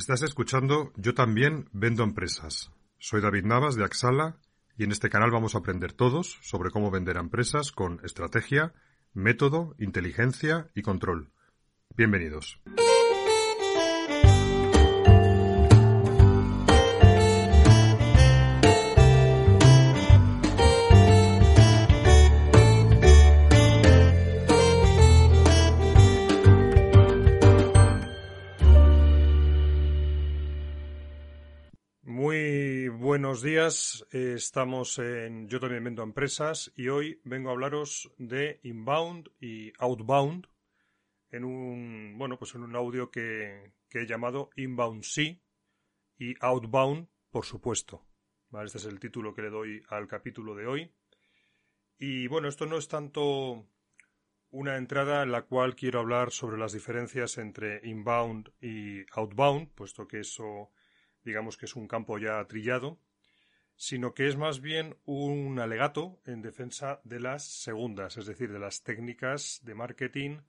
Estás escuchando Yo también vendo empresas. Soy David Navas de Axala y en este canal vamos a aprender todos sobre cómo vender a empresas con estrategia, método, inteligencia y control. Bienvenidos. Buenos días. Eh, estamos en Yo también vendo empresas y hoy vengo a hablaros de inbound y outbound en un bueno pues en un audio que, he llamado inbound sí y outbound por supuesto. Este es el título que le doy al capítulo de hoy. Y bueno, esto no es tanto una entrada en la cual quiero hablar sobre las diferencias entre inbound y outbound, puesto que eso digamos que es un campo ya trillado, sino que es más bien un alegato en defensa de las segundas, es decir, de las técnicas de marketing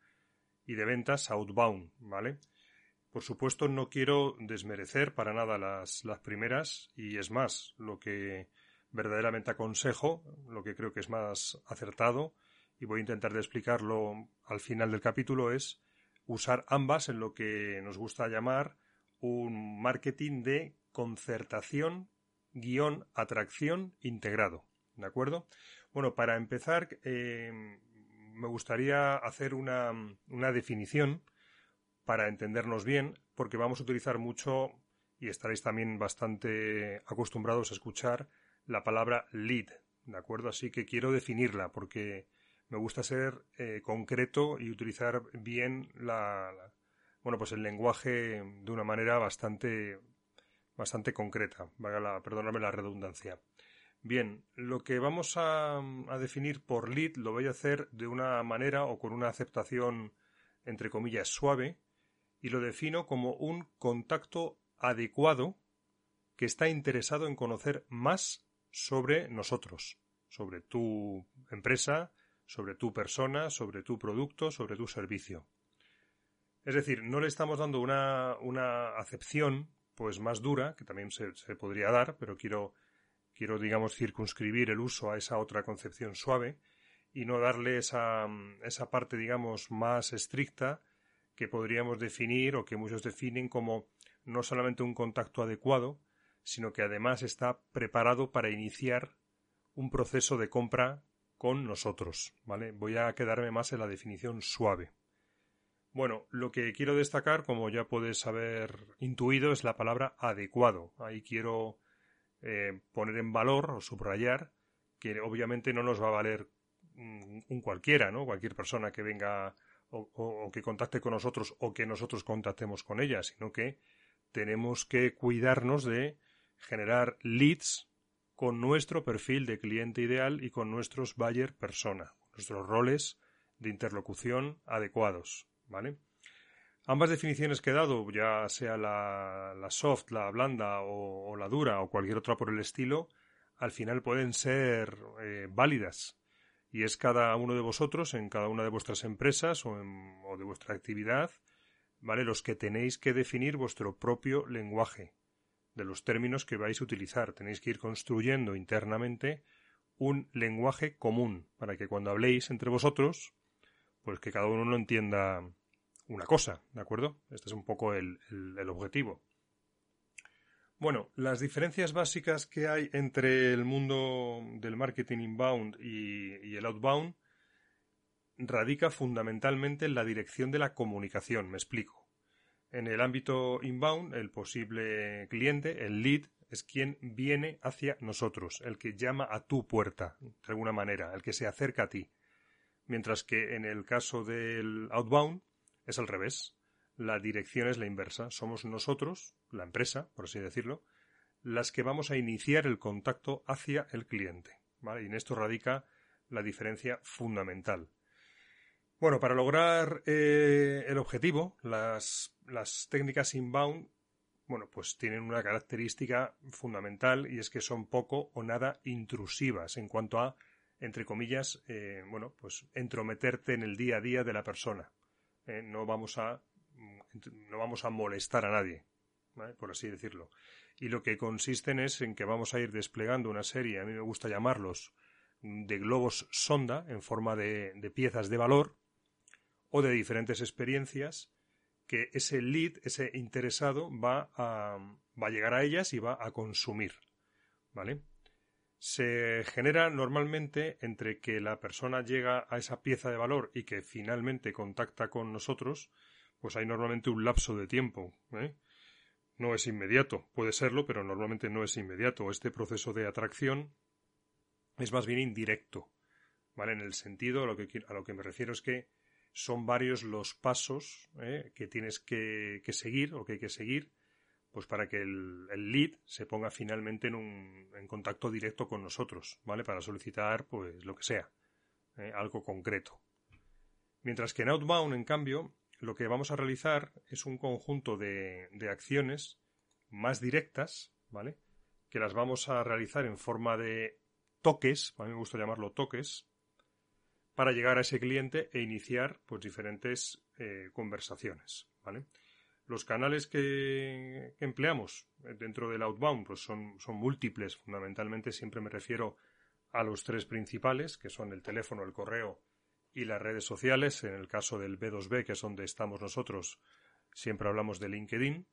y de ventas outbound, ¿vale? Por supuesto, no quiero desmerecer para nada las, las primeras, y es más, lo que verdaderamente aconsejo, lo que creo que es más acertado, y voy a intentar de explicarlo al final del capítulo, es usar ambas en lo que nos gusta llamar un marketing de concertación guion atracción integrado. ¿De acuerdo? Bueno, para empezar, eh, me gustaría hacer una, una definición para entendernos bien, porque vamos a utilizar mucho, y estaréis también bastante acostumbrados a escuchar, la palabra lead. ¿De acuerdo? Así que quiero definirla, porque me gusta ser eh, concreto y utilizar bien la, bueno, pues el lenguaje de una manera bastante bastante concreta, la, perdóname la redundancia. Bien, lo que vamos a, a, definir por lead lo voy a hacer de una manera o con una aceptación entre comillas suave y lo defino como un contacto adecuado que está interesado en conocer más sobre nosotros, sobre tu empresa, sobre tu persona, sobre tu producto, sobre tu servicio. Es decir, no le estamos dando una, una acepción pues más dura, que también se, podría dar, pero quiero, quiero, digamos, circunscribir el uso a esa otra concepción suave y no darle esa, esa parte, digamos, más estricta que podríamos definir o que muchos definen como no solamente un contacto adecuado, sino que además está preparado para iniciar un proceso de compra con nosotros, ¿vale? Voy a quedarme más en la definición suave. Bueno, lo que quiero destacar, como ya puedes haber intuido, es la palabra adecuado. Ahí quiero eh, poner en valor o subrayar que obviamente no nos va a valer un cualquiera, ¿no? Cualquier persona que venga o, o, que contacte con nosotros o que nosotros contactemos con ella, sino que tenemos que cuidarnos de generar leads con nuestro perfil de cliente ideal y con nuestros buyer persona, nuestros roles de interlocución adecuados. ¿Vale? Ambas definiciones que he dado, ya sea la, soft, la blanda o, la dura o cualquier otra por el estilo, al final pueden ser eh, válidas. Y es cada uno de vosotros, en cada una de vuestras empresas o, o de vuestra actividad, ¿vale? Los que tenéis que definir vuestro propio lenguaje, de los términos que vais a utilizar. Tenéis que ir construyendo internamente un lenguaje común, para que cuando habléis entre vosotros, pues que cada uno lo entienda una cosa, ¿de acuerdo? Este es un poco el, objetivo. Bueno, las diferencias básicas que hay entre el mundo del marketing inbound y, y, el outbound radica fundamentalmente en la dirección de la comunicación. Me explico. En el ámbito inbound, el posible cliente, el lead, es quien viene hacia nosotros, el que llama a tu puerta, de alguna manera, el que se acerca a ti. Mientras que en el caso del outbound, es al revés. La dirección es la inversa. Somos nosotros, la empresa, por así decirlo, las que vamos a iniciar el contacto hacia el cliente. Y en esto radica la diferencia fundamental. Bueno, para lograr eh, el objetivo, las, las técnicas inbound, bueno, pues tienen una característica fundamental y es que son poco o nada intrusivas en cuanto a, entre comillas, eh, bueno, pues entrometerte en el día a día de la persona. Eh, no vamos a no vamos a molestar a nadie. por así decirlo. Y lo que consisten es en que vamos a ir desplegando una serie, a mí me gusta llamarlos, de globos sonda en forma de, de piezas de valor o de diferentes experiencias que ese lead, ese interesado, va a, va a llegar a ellas y va a consumir. ¿Vale? Se genera normalmente entre que la persona llega a esa pieza de valor y que finalmente contacta con nosotros, pues hay normalmente un lapso de tiempo. ¿eh? No es inmediato, puede serlo, pero normalmente no es inmediato. Este proceso de atracción es más bien indirecto. ¿Vale? En el sentido, a lo que, a lo que me refiero es que son varios los pasos ¿eh? que tienes que, seguir o que hay que seguir pues para que el, lead se ponga finalmente en, un, en contacto directo con nosotros, ¿vale? Para solicitar, pues, lo que sea, ¿eh? algo concreto. Mientras que en Outbound, en cambio, lo que vamos a realizar es un conjunto de, de acciones más directas, ¿vale? Que las vamos a realizar en forma de toques, a mí me gusta llamarlo toques, para llegar a ese cliente e iniciar pues diferentes eh, conversaciones, ¿vale? Los canales que, empleamos dentro del outbound pues son, son múltiples, fundamentalmente siempre me refiero a los tres principales, que son el teléfono, el correo y las redes sociales. En el caso del B2B, que es donde estamos nosotros, siempre hablamos de LinkedIn.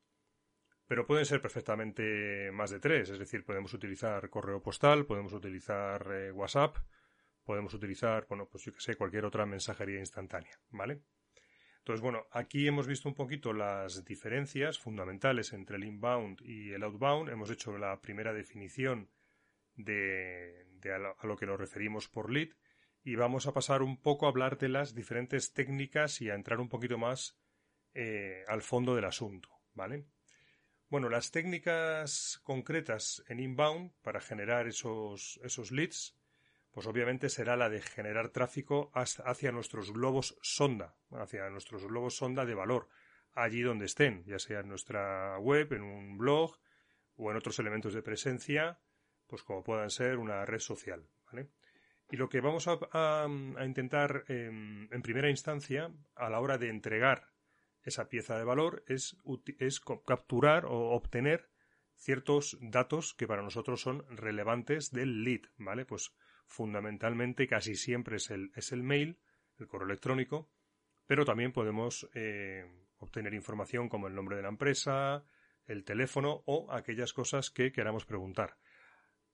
Pero pueden ser perfectamente más de tres, es decir, podemos utilizar correo postal, podemos utilizar eh, WhatsApp, podemos utilizar, bueno, pues yo que sé, cualquier otra mensajería instantánea, ¿vale? Entonces, bueno, aquí hemos visto un poquito las diferencias fundamentales entre el inbound y el outbound. Hemos hecho la primera definición de, a, lo, que nos referimos por lead y vamos a pasar un poco a hablar de las diferentes técnicas y a entrar un poquito más eh, al fondo del asunto, ¿vale? Bueno, las técnicas concretas en inbound para generar esos, esos leads pues obviamente será la de generar tráfico hacia nuestros globos sonda, hacia nuestros globos sonda de valor, allí donde estén, ya sea en nuestra web, en un blog o en otros elementos de presencia, pues como puedan ser una red social. Y lo que vamos a, intentar em, en primera instancia, a la hora de entregar esa pieza de valor, es, es capturar o obtener ciertos datos que para nosotros son relevantes del lead, ¿vale? Pues fundamentalmente casi siempre es el, es el mail, el correo electrónico, pero también podemos eh, obtener información como el nombre de la empresa, el teléfono o aquellas cosas que queramos preguntar.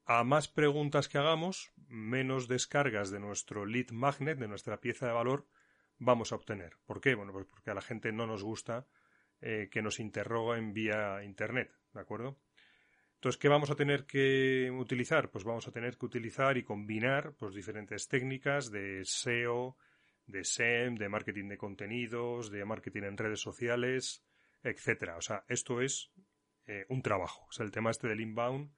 A más preguntas que hagamos, menos descargas de nuestro lead magnet, de nuestra pieza de valor, vamos a obtener. ¿Por qué? Bueno, pues porque a la gente no nos gusta eh, que nos interroguen vía Internet, ¿de acuerdo? Entonces, ¿qué vamos a tener que utilizar? Pues vamos a tener que utilizar y combinar pues, diferentes técnicas de SEO, de SEM, de marketing de contenidos, de marketing en redes sociales, etcétera. O sea, esto es eh, un trabajo. O sea, el tema este del inbound,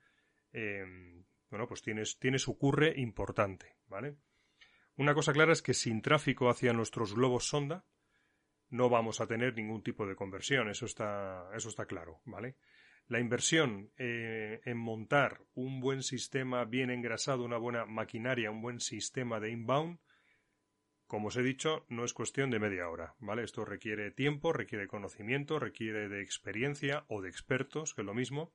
em, bueno, pues tiene, tiene su curre importante, ¿vale? Una cosa clara es que sin tráfico hacia nuestros globos sonda no vamos a tener ningún tipo de conversión. Eso está, eso está claro, ¿vale? La inversión eh, en montar un buen sistema bien engrasado, una buena maquinaria, un buen sistema de inbound, como os he dicho, no es cuestión de media hora, ¿vale? Esto requiere tiempo, requiere conocimiento, requiere de experiencia o de expertos, que es lo mismo,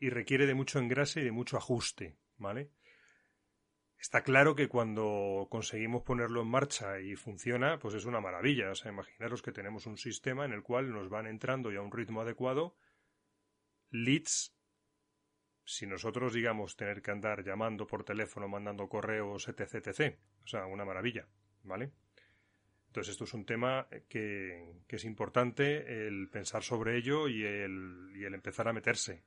y requiere de mucho engrase y de mucho ajuste, ¿vale? Está claro que cuando conseguimos ponerlo en marcha y funciona, pues es una maravilla. O sea, imaginaros que tenemos un sistema en el cual nos van entrando ya a un ritmo adecuado leads, si nosotros, digamos, tener que andar llamando por teléfono, mandando correos, etc., etc. O sea, una maravilla, ¿vale? Entonces, esto es un tema que, es importante el pensar sobre ello y el, y el empezar a meterse.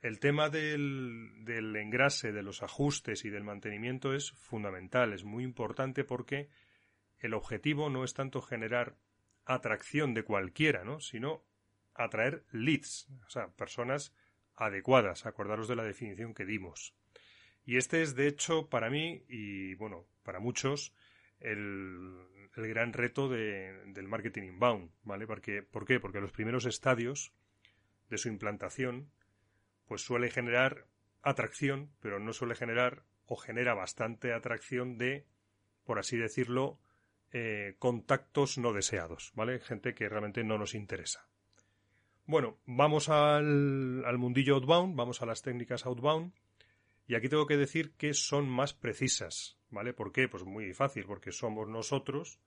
El tema del, del engrase, de los ajustes y del mantenimiento es fundamental, es muy importante porque el objetivo no es tanto generar atracción de cualquiera, ¿no? sino atraer leads, o sea, personas adecuadas. Acordaros de la definición que dimos. Y este es, de hecho, para mí y, bueno, para muchos, el, gran reto del marketing inbound, ¿vale? Porque, ¿Por qué? Porque los primeros estadios de su implantación, pues suele generar atracción, pero no suele generar o genera bastante atracción de, por así decirlo, eh, contactos no deseados, ¿vale? Gente que realmente no nos interesa. Bueno, vamos al, al mundillo outbound, vamos a las técnicas outbound. Y aquí tengo que decir que son más precisas, ¿vale? ¿Por qué? Pues muy fácil, porque somos nosotros,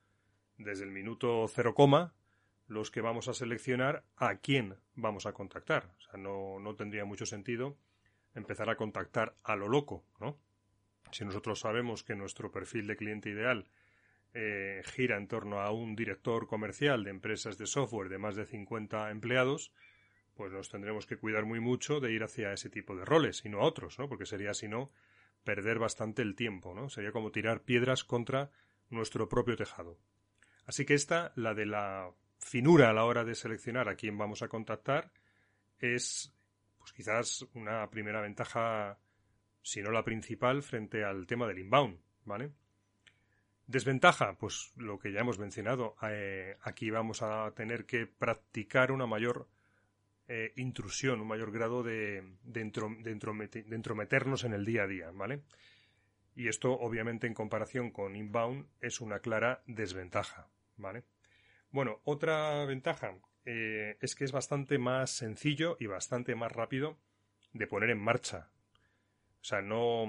desde el minuto cero coma, los que vamos a seleccionar a quién vamos a contactar. O sea, no, no tendría mucho sentido empezar a contactar a lo loco, ¿no? Si nosotros sabemos que nuestro perfil de cliente ideal eh, gira en torno a un director comercial de empresas de software de más de 50 empleados, pues nos tendremos que cuidar muy mucho de ir hacia ese tipo de roles y no a otros, ¿no? Porque sería, si no, perder bastante el tiempo, ¿no? Sería como tirar piedras contra nuestro propio tejado. Así que esta, la de la finura a la hora de seleccionar a quién vamos a contactar, es pues quizás una primera ventaja, si no la principal, frente al tema del inbound, ¿vale? Desventaja, pues lo que ya hemos mencionado, eh, aquí vamos a tener que practicar una mayor eh, intrusión, un mayor grado de, entrometernos en el día a día, ¿vale? Y esto, obviamente, en comparación con inbound, es una clara desventaja, ¿vale? Bueno, otra ventaja eh, es que es bastante más sencillo y bastante más rápido de poner en marcha. O sea, no,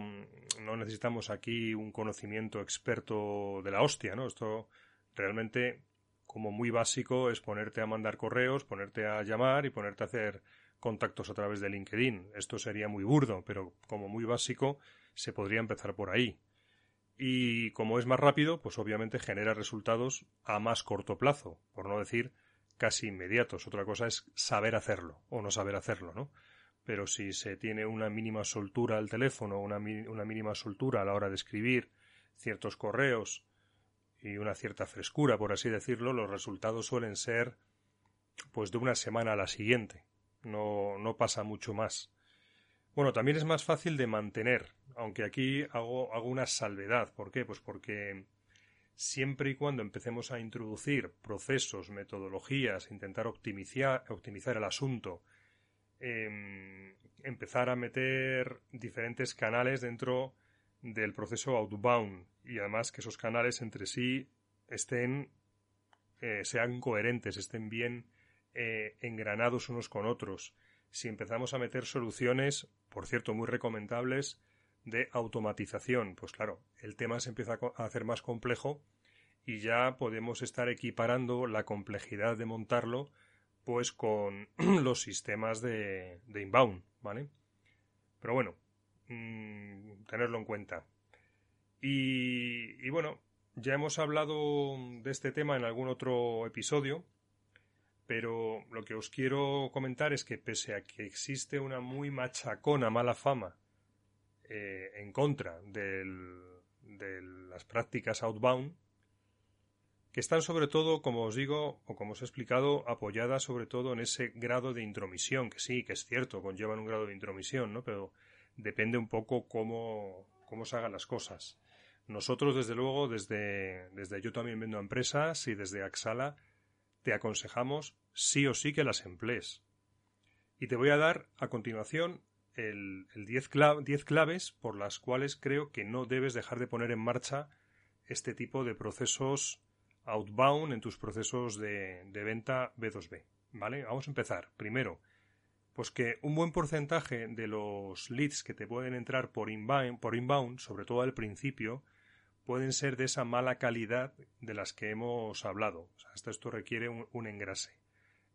no necesitamos aquí un conocimiento experto de la hostia, ¿no? Esto realmente, como muy básico, es ponerte a mandar correos, ponerte a llamar y ponerte a hacer contactos a través de LinkedIn. Esto sería muy burdo, pero como muy básico, se podría empezar por ahí. Y como es más rápido, pues obviamente genera resultados a más corto plazo, por no decir casi inmediatos. Otra cosa es saber hacerlo o no saber hacerlo, ¿no? Pero si se tiene una mínima soltura al teléfono, una, mínima soltura a la hora de escribir ciertos correos y una cierta frescura, por así decirlo, los resultados suelen ser pues de una semana a la siguiente. No, no pasa mucho más. Bueno, también es más fácil de mantener, aunque aquí hago, hago una salvedad. ¿Por qué? Pues porque siempre y cuando empecemos a introducir procesos, metodologías, intentar optimizar el asunto, em, empezar a meter diferentes canales dentro del proceso outbound y además que esos canales entre sí estén eh, sean coherentes, estén bien eh, engranados unos con otros. Si empezamos a meter soluciones, por cierto, muy recomendables, de automatización. Pues claro, el tema se empieza a hacer más complejo y ya podemos estar equiparando la complejidad de montarlo pues con los sistemas de, inbound, ¿vale? Pero bueno, mm, tenerlo en cuenta. Y, y bueno, ya hemos hablado de este tema en algún otro episodio, pero lo que os quiero comentar es que pese a que existe una muy machacona mala fama eh, en contra de las prácticas outbound, que están sobre todo, como os digo, o como os he explicado, apoyadas sobre todo en ese grado de intromisión, que sí, que es cierto, conllevan un grado de intromisión, ¿no? Pero depende un poco cómo, cómo se hagan las cosas. Nosotros, desde luego, desde, desde Yo también vendo empresas y desde Axala, te aconsejamos sí o sí que las emplees. Y te voy a dar a continuación el 10 claves por las cuales creo que no debes dejar de poner en marcha este tipo de procesos outbound en tus procesos de, venta B2B. ¿Vale? Vamos a empezar. Primero, pues que un buen porcentaje de los leads que te pueden entrar por inbound, sobre todo al principio, pueden ser de esa mala calidad de las que hemos hablado. Esto, esto requiere un engrase.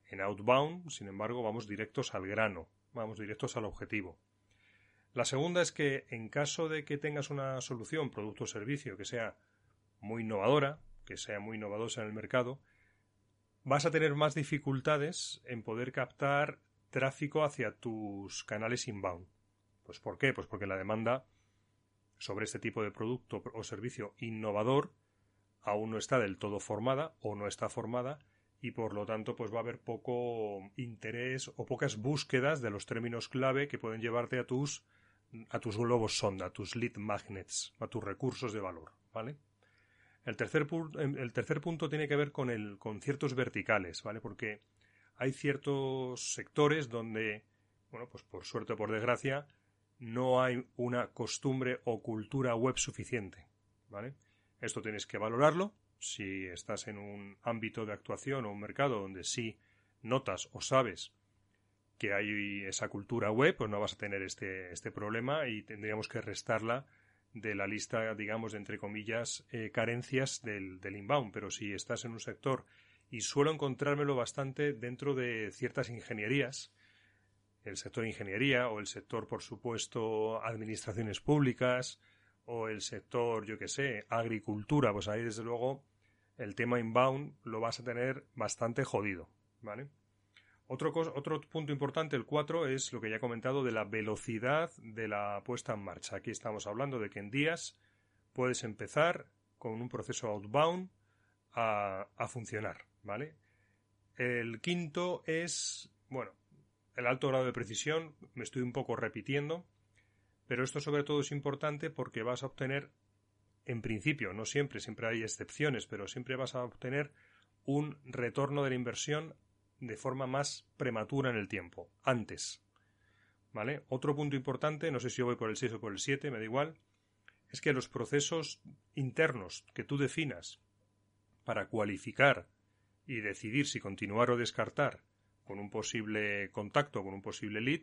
En outbound, sin embargo, vamos directos al grano vamos directos al objetivo. La segunda es que en caso de que tengas una solución, producto o servicio que sea muy innovadora, que sea muy innovadosa en el mercado, vas a tener más dificultades en poder captar tráfico hacia tus canales inbound. Pues ¿por qué? Pues porque la demanda sobre este tipo de producto o servicio innovador aún no está del todo formada o no está formada y por lo tanto pues va a haber poco interés o pocas búsquedas de los términos clave que pueden llevarte a tus a tus globos sonda, a tus lead magnets, a tus recursos de valor, ¿vale? El tercer, el tercer punto tiene que ver con, el, con ciertos verticales, ¿vale? Porque hay ciertos sectores donde, bueno, pues por suerte o por desgracia, no hay una costumbre o cultura web suficiente, ¿vale? Esto tienes que valorarlo si estás en un ámbito de actuación o un mercado donde sí notas o sabes que hay esa cultura web, pues no vas a tener este, este problema y tendríamos que restarla de la lista, digamos, de entre comillas, eh, carencias del, del inbound. Pero si estás en un sector, y suelo encontrármelo bastante dentro de ciertas ingenierías, el sector ingeniería o el sector, por supuesto, administraciones públicas o el sector, yo que sé, agricultura, pues ahí desde luego el tema inbound lo vas a tener bastante jodido, ¿vale? Otro, otro punto importante, el 4, es lo que ya he comentado de la velocidad de la puesta en marcha. Aquí estamos hablando de que en días puedes empezar con un proceso outbound a, a funcionar, ¿vale? El quinto es, bueno, el alto grado de precisión, me estoy un poco repitiendo, pero esto sobre todo es importante porque vas a obtener, en principio, no siempre, siempre hay excepciones, pero siempre vas a obtener un retorno de la inversión de forma más prematura en el tiempo, antes. ¿Vale? Otro punto importante, no sé si voy por el 6 o por el 7, me da igual, es que los procesos internos que tú definas para cualificar y decidir si continuar o descartar con un posible contacto, con un posible lead,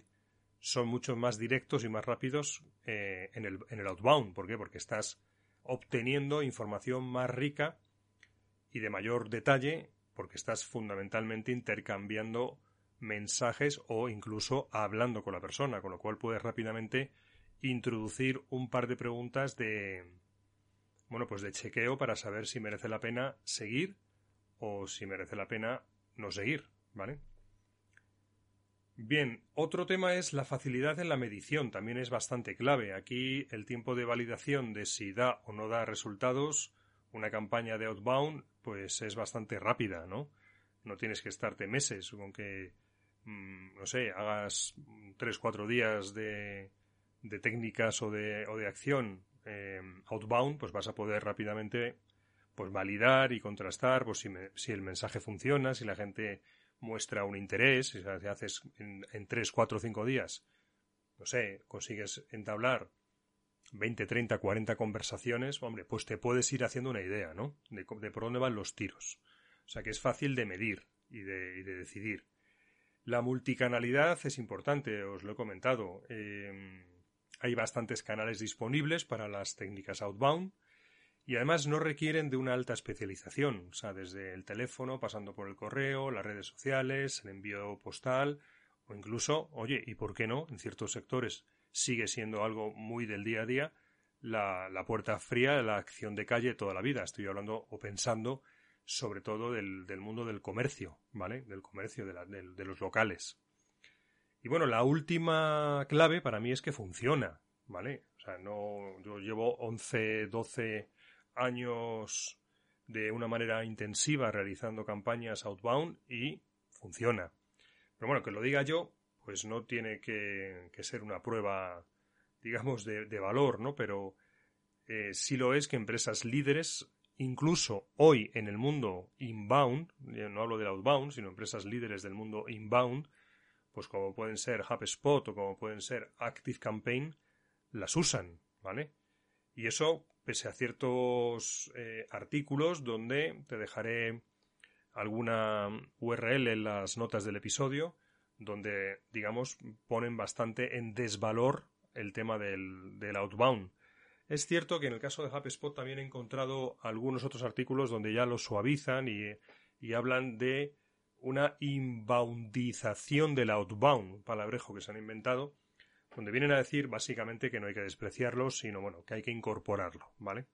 son mucho más directos y más rápidos eh, en, el, en el outbound. ¿Por qué? Porque estás obteniendo información más rica y de mayor detalle porque estás fundamentalmente intercambiando mensajes o incluso hablando con la persona, con lo cual puedes rápidamente introducir un par de preguntas de bueno, pues de chequeo para saber si merece la pena seguir o si merece la pena no seguir, ¿vale? Bien, otro tema es la facilidad en la medición, también es bastante clave. Aquí el tiempo de validación de si da o no da resultados una campaña de outbound pues es bastante rápida, ¿no? No tienes que estarte meses con que, mm, no sé, hagas tres, cuatro días de, de técnicas o de, o de acción eh, outbound, pues vas a poder rápidamente pues validar y contrastar pues si, si el mensaje funciona, si la gente muestra un interés, si haces en, en 3, 4, 5 días, no sé, consigues entablar 20, 30, 40 conversaciones, hombre, pues te puedes ir haciendo una idea, ¿no? De, por dónde van los tiros. O sea que es fácil de medir y de, decidir. La multicanalidad es importante, os lo he comentado. Em, hay bastantes canales disponibles para las técnicas outbound y además no requieren de una alta especialización, o sea, desde el teléfono, pasando por el correo, las redes sociales, el envío postal o incluso, oye, ¿y por qué no? En ciertos sectores sigue siendo algo muy del día a día, la, la puerta fría, la acción de calle toda la vida. Estoy hablando o pensando sobre todo del, del mundo del comercio, ¿vale? Del comercio, de, los locales. Y bueno, la última clave para mí es que funciona, ¿vale? O sea, no, yo llevo 11, 12 años de una manera intensiva realizando campañas outbound y funciona. Pero bueno, que lo diga yo, pues no tiene que, ser una prueba, digamos, de, valor, ¿no? Pero eh, sí lo es que empresas líderes, incluso hoy en el mundo inbound, no hablo del outbound, sino empresas líderes del mundo inbound, pues como pueden ser HubSpot o como pueden ser Active Campaign, las usan, ¿vale? Y eso pese a ciertos eh, artículos donde te dejaré alguna URL en las notas del episodio, donde, digamos, ponen bastante en desvalor el tema del, del outbound. Es cierto que en el caso de HubSpot también he encontrado algunos otros artículos donde ya lo suavizan y, y hablan de una inboundización del outbound, palabrejo que se han inventado, donde vienen a decir básicamente que no hay que despreciarlo, sino bueno, que hay que incorporarlo, ¿vale?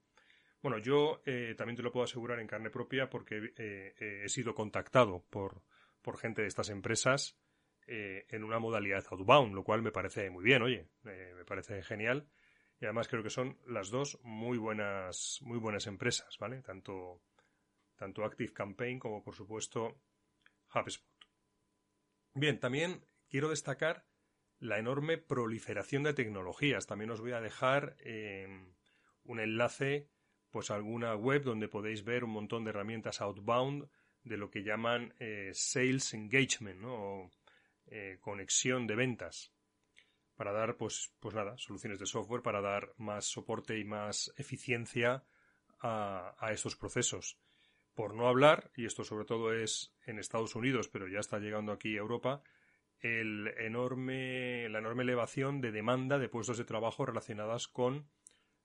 Bueno, yo eh, también te lo puedo asegurar en carne propia porque eh, he sido contactado por, por gente de estas empresas eh, en una modalidad outbound, lo cual me parece muy bien, oye, eh, me parece genial. Y además creo que son las dos muy buenas, muy buenas empresas, ¿vale? Tanto, tanto Active Campaign como por supuesto HubSpot. Bien, también quiero destacar la enorme proliferación de tecnologías. También os voy a dejar em, un enlace pues a alguna web donde podéis ver un montón de herramientas outbound de lo que llaman eh, sales engagement, ¿no? Eh, conexión de ventas para dar, pues, pues nada, soluciones de software para dar más soporte y más eficiencia a, a estos procesos. Por no hablar, y esto sobre todo es en Estados Unidos, pero ya está llegando aquí a Europa, el enorme, la enorme elevación de demanda de puestos de trabajo relacionadas con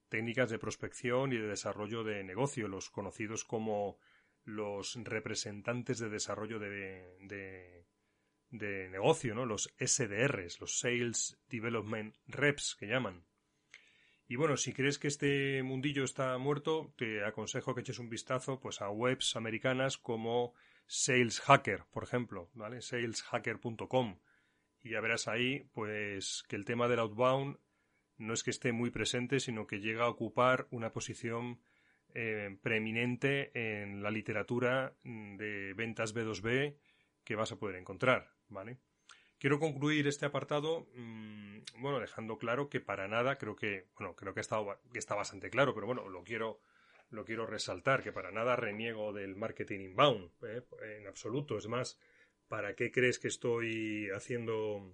técnicas de prospección y de desarrollo de negocio, los conocidos como los representantes de desarrollo de, de, de negocio, ¿no? los SDRs, los Sales Development Reps que llaman. Y bueno, si crees que este mundillo está muerto, te aconsejo que eches un vistazo pues a webs americanas como Sales Hacker, por ejemplo, ¿vale? saleshacker.com y ya verás ahí pues que el tema del outbound no es que esté muy presente, sino que llega a ocupar una posición eh, preeminente en la literatura de ventas B2B que vas a poder encontrar, ¿vale? Quiero concluir este apartado, mmm, bueno, dejando claro que para nada, creo que, bueno, creo que, está, que está bastante claro, pero bueno, lo quiero, lo quiero resaltar, que para nada reniego del marketing inbound, ¿eh? en absoluto. Es más, ¿para qué crees que estoy haciendo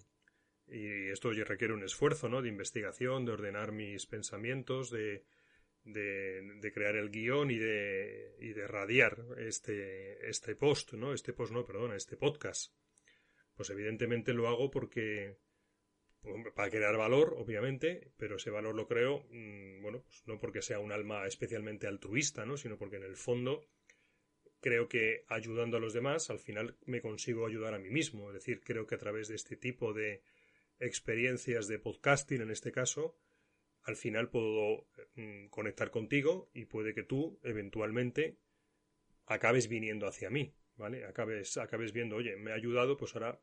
y esto requiere un esfuerzo, ¿no? De investigación, de ordenar mis pensamientos, de, de, de, crear el guion y de, y de radiar este, este post, ¿no? Este post, no, perdona, este podcast. Pues evidentemente lo hago porque para crear valor, obviamente, pero ese valor lo creo, mm, bueno, pues no porque sea un alma especialmente altruista, ¿no? Sino porque en el fondo creo que ayudando a los demás, al final me consigo ayudar a mí mismo. Es decir, creo que a través de este tipo de experiencias de podcasting, en este caso, al final puedo mm, conectar contigo y puede que tú, eventualmente, acabes viniendo hacia mí, ¿vale? Acabes, acabes viendo, oye, me ha ayudado, pues ahora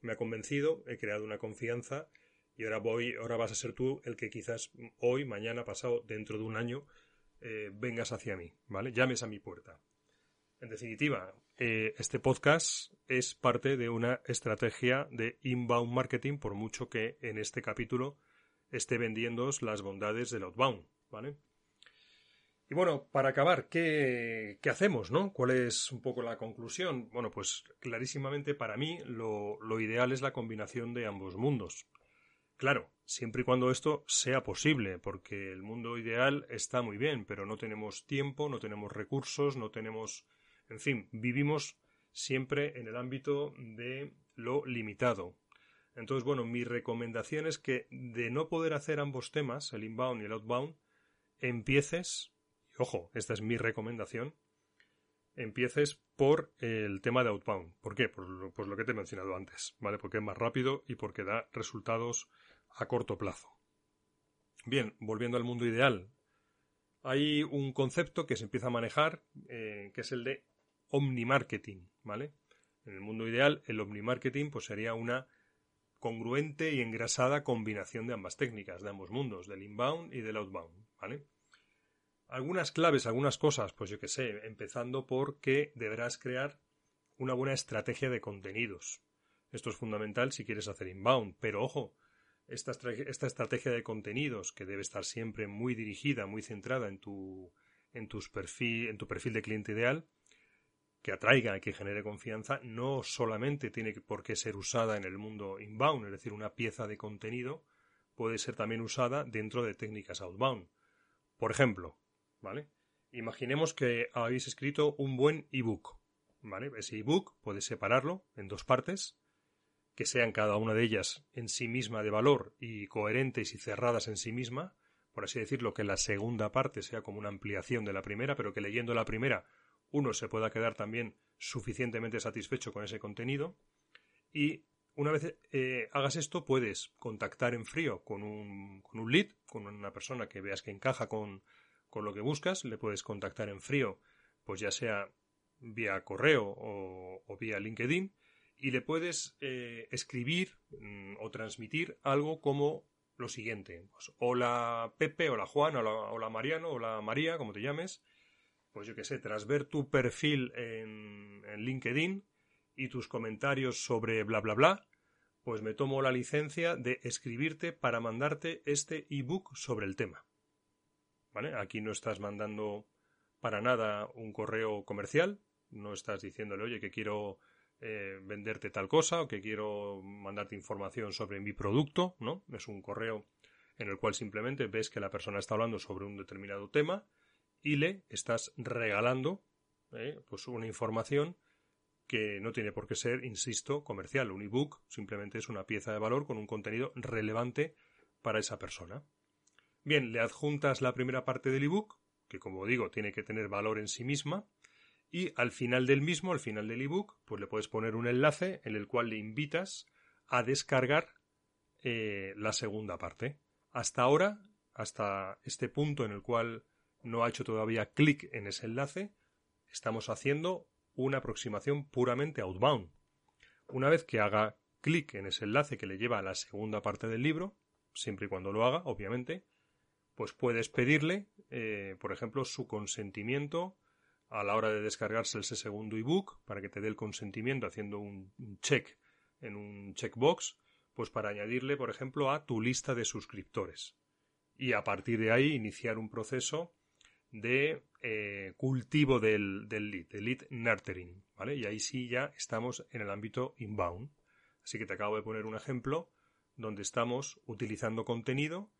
me ha convencido, he creado una confianza y ahora voy, ahora vas a ser tú el que quizás hoy, mañana, pasado, dentro de un año, eh, vengas hacia mí, ¿vale? Llames a mi puerta. En definitiva, eh, este podcast es parte de una estrategia de inbound marketing, por mucho que en este capítulo esté vendiéndoos las bondades del outbound, ¿vale? Y bueno, para acabar, ¿qué, ¿qué, hacemos, no? ¿Cuál es un poco la conclusión? Bueno, pues clarísimamente para mí lo, ideal es la combinación de ambos mundos. Claro, siempre y cuando esto sea posible, porque el mundo ideal está muy bien, pero no tenemos tiempo, no tenemos recursos, no tenemos... En fin, vivimos siempre en el ámbito de lo limitado. Entonces, bueno, mi recomendación es que de no poder hacer ambos temas, el inbound y el outbound, empieces, ojo, esta es mi recomendación, empieces por el tema de outbound. ¿Por qué? Por lo, pues lo que te he mencionado antes, ¿vale? Porque es más rápido y porque da resultados a corto plazo. Bien, volviendo al mundo ideal, hay un concepto que se empieza a manejar eh, que es el de omnimarketing, ¿vale? En el mundo ideal, el omnimarketing pues sería una congruente y engrasada combinación de ambas técnicas, de ambos mundos, del inbound y del outbound, ¿vale? Algunas claves, algunas cosas, pues yo que sé, empezando por que deberás crear una buena estrategia de contenidos. Esto es fundamental si quieres hacer inbound, pero ojo, esta, esta, estrategia de contenidos que debe estar siempre muy dirigida, muy centrada en tu, en, tus perfil, en tu perfil de cliente ideal, que atraiga que genere confianza, no solamente tiene por qué ser usada en el mundo inbound, es decir, una pieza de contenido puede ser también usada dentro de técnicas outbound. Por ejemplo, ¿vale? Imaginemos que habéis escrito un buen ebook, ¿vale? Ese ebook puedes separarlo en dos partes, que sean cada una de ellas en sí misma de valor y coherentes y cerradas en sí misma, por así decirlo, que la segunda parte sea como una ampliación de la primera, pero que leyendo la primera uno se pueda quedar también suficientemente satisfecho con ese contenido y una vez eh, hagas esto puedes contactar en frío con un, con un lead, con una persona que veas que encaja con, con lo que buscas, le puedes contactar en frío, pues ya sea vía correo o, vía LinkedIn, y le puedes eh, escribir mm, o transmitir algo como lo siguiente. Pues, hola Pepe, hola Juan, hola, hola Mariano, hola María, como te llames. Pues yo qué sé, tras ver tu perfil en, en LinkedIn y tus comentarios sobre bla bla bla, pues me tomo la licencia de escribirte para mandarte este ebook sobre el tema. ¿Vale? Aquí no estás mandando para nada un correo comercial, no estás diciéndole, oye, que quiero eh, venderte tal cosa o que quiero mandarte información sobre mi producto, ¿no? Es un correo en el cual simplemente ves que la persona está hablando sobre un determinado tema y le estás regalando eh, pues una información que no tiene por qué ser, insisto, comercial. Un ebook simplemente es una pieza de valor con un contenido relevante para esa persona. Bien, le adjuntas la primera parte del ebook, que como digo, tiene que tener valor en sí misma, y al final del mismo, al final del ebook, pues le puedes poner un enlace en el cual le invitas a descargar eh, la segunda parte. Hasta ahora, hasta este punto en el cual no ha hecho todavía clic en ese enlace, estamos haciendo una aproximación puramente outbound. Una vez que haga clic en ese enlace que le lleva a la segunda parte del libro, siempre y cuando lo haga, obviamente, pues puedes pedirle, eh, por ejemplo, su consentimiento a la hora de descargarse ese segundo ebook para que te dé el consentimiento haciendo un, check en un checkbox, pues para añadirle, por ejemplo, a tu lista de suscriptores. Y a partir de ahí iniciar un proceso de eh, cultivo del, del lead, del lead nurturing, ¿vale? Y ahí sí ya estamos en el ámbito inbound. Así que te acabo de poner un ejemplo donde estamos utilizando contenido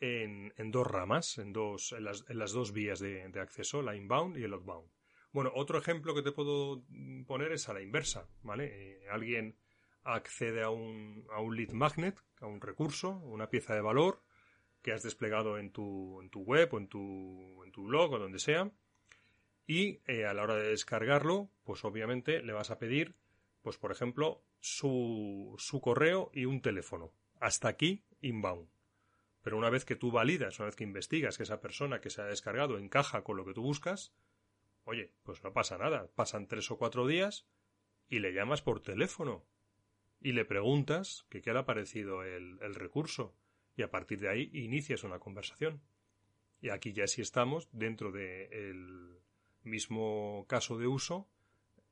en, dos ramas, en, las, dos vías de, acceso, la inbound y el outbound. Bueno, otro ejemplo que te puedo poner es a la inversa, ¿vale? Eh, alguien accede a un, lead magnet, a un recurso, una pieza de valor que has desplegado en tu, web o en tu, blog o donde sea, y eh, a la hora de descargarlo, pues obviamente le vas a pedir, pues por ejemplo, su correo y un teléfono. Hasta aquí, inbound. Pero una vez que tú validas, una vez que investigas que esa persona que se ha descargado encaja con lo que tú buscas, oye, pues no pasa nada. Pasan tres o cuatro días y le llamas por teléfono y le preguntas qué le ha parecido el, recurso y a partir de ahí inicias una conversación. Y aquí ya sí estamos dentro del mismo caso de uso.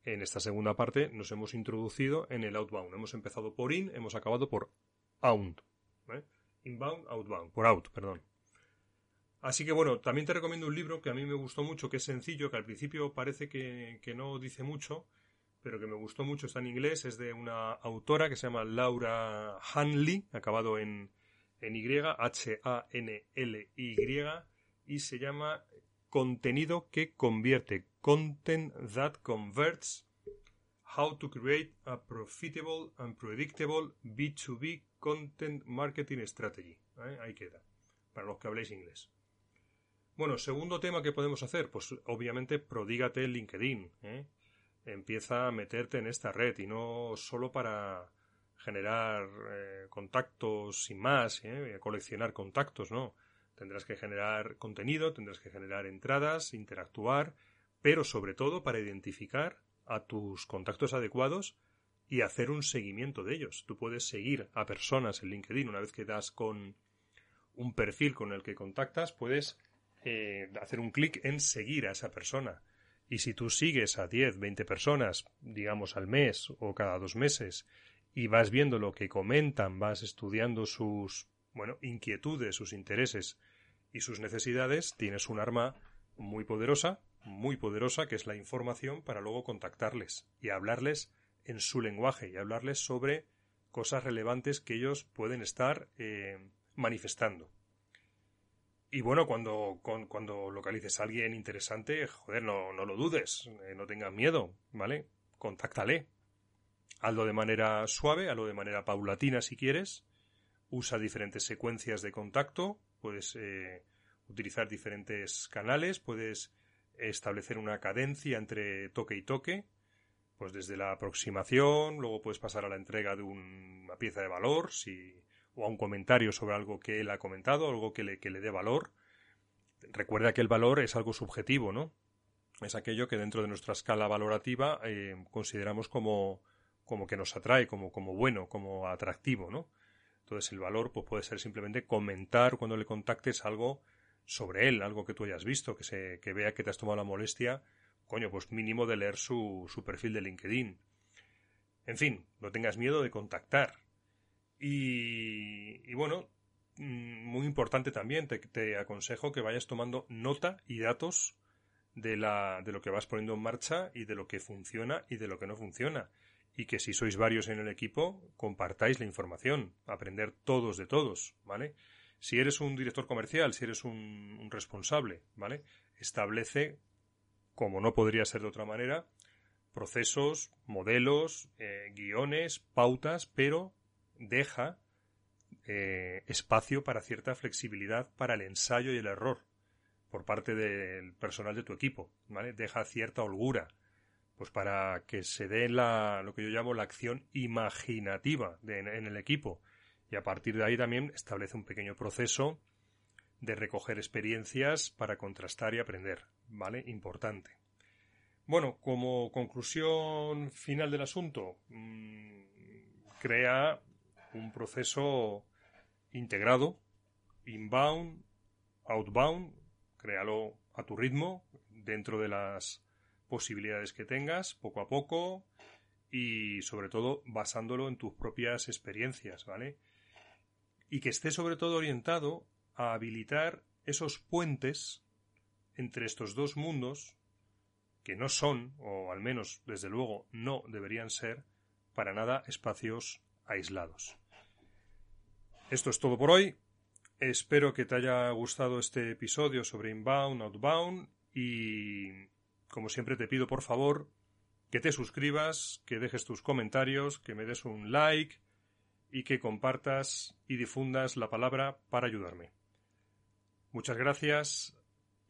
En esta segunda parte nos hemos introducido en el outbound. Hemos empezado por in, hemos acabado por out. Inbound, Outbound, por Out, perdón. Así que bueno, también te recomiendo un libro que a mí me gustó mucho, que es sencillo, que al principio parece que, no dice mucho, pero que me gustó mucho, está en inglés, es de una autora que se llama Laura Hanley, acabado en, en Y, H-A-N-L-Y, y se llama Contenido que convierte, Content that Converts, How to Create a Profitable and Predictable B2B Content Marketing Strategy. ¿eh? Ahí queda, para los que habléis inglés. Bueno, segundo tema que podemos hacer, pues obviamente prodígate en LinkedIn. ¿eh? Empieza a meterte en esta red y no solo para generar eh, contactos sin más, coleccionar contactos, no. Tendrás que generar contenido, tendrás que generar entradas, interactuar, pero sobre todo para identificar a tus contactos adecuados y hacer un seguimiento de ellos. Tú puedes seguir a personas en LinkedIn una vez que das con un perfil con el que contactas, puedes eh, hacer un clic en seguir a esa persona. Y si tú sigues a 10, 20 personas, digamos al mes o cada dos meses, y vas viendo lo que comentan, vas estudiando sus, bueno, inquietudes, sus intereses y sus necesidades, tienes un arma muy poderosa, muy poderosa, que es la información para luego contactarles y hablarles en su lenguaje y hablarles sobre cosas relevantes que ellos pueden estar eh, manifestando. Y bueno, cuando, cuando localices a alguien interesante, joder, no, no lo dudes, eh, no tengas miedo, ¿vale? Contáctale. Hazlo de manera suave, hazlo de manera paulatina si quieres. Usa diferentes secuencias de contacto, puedes eh, utilizar diferentes canales, puedes establecer una cadencia entre toque y toque, pues desde la aproximación, luego puedes pasar a la entrega de una pieza de valor, si, o a un comentario sobre algo que él ha comentado, algo que le, que le dé valor. Recuerda que el valor es algo subjetivo, ¿no? Es aquello que dentro de nuestra escala valorativa eh, consideramos como, como que nos atrae, como, como bueno, como atractivo, ¿no? Entonces el valor pues, puede ser simplemente comentar cuando le contactes algo sobre él, algo que tú hayas visto, que, se, que vea que te has tomado la molestia coño, pues mínimo de leer su, su perfil de LinkedIn. En fin, no tengas miedo de contactar. Y, bueno, mm, muy importante también, te, te, aconsejo que vayas tomando nota y datos de, la, de lo que vas poniendo en marcha y de lo que funciona y de lo que no funciona. Y que si sois varios en el equipo, compartáis la información, aprender todos de todos, ¿vale? Si eres un director comercial, si eres un responsable, ¿vale? Establece como no podría ser de otra manera, procesos, modelos, eh, guiones, pautas, pero deja eh, espacio para cierta flexibilidad para el ensayo y el error por parte del personal de tu equipo, ¿vale? Deja cierta holgura, pues para que se dé la, lo que yo llamo la acción imaginativa en el equipo. Y a partir de ahí también establece un pequeño proceso de recoger experiencias para contrastar y aprender, ¿vale? Importante. Bueno, como conclusión final del asunto, mm, crea un proceso integrado, inbound, outbound, créalo a tu ritmo, dentro de las posibilidades que tengas, poco a poco, y sobre todo basándolo en tus propias experiencias, ¿vale? Y que esté sobre todo orientado a habilitar esos puentes entre estos dos mundos que no son, o al menos desde luego no deberían ser, para nada espacios aislados. Esto es todo por hoy. Espero que te haya gustado este episodio sobre inbound, outbound y como siempre te pido por favor que te suscribas, que dejes tus comentarios, que me des un like y que compartas y difundas la palabra para ayudarme. Muchas gracias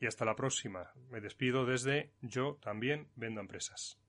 y hasta la próxima. Me despido desde Yo también vendo empresas.